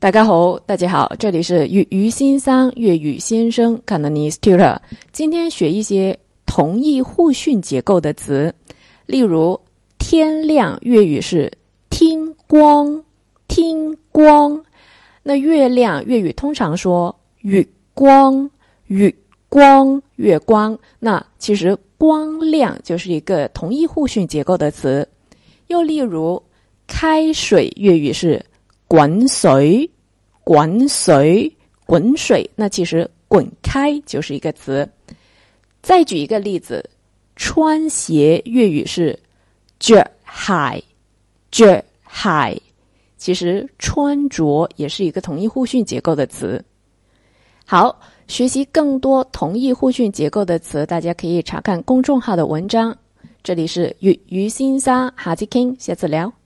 大家好，大家好，这里是粤语先生粤语先生 Cantonese Tutor。今天学一些同义互训结构的词，例如天亮，粤语是听光，听光。那月亮，粤语通常说月光，月光，月光。那其实光亮就是一个同义互训结构的词。又例如开水，粤语是。滚水，滚水，滚水。那其实“滚开”就是一个词。再举一个例子，穿鞋，粤语是脚鞋，脚鞋。其实穿着也是一个同义互训结构的词。好，学习更多同义互训结构的词，大家可以查看公众号的文章。这里是粤语先生，下次听，下次聊。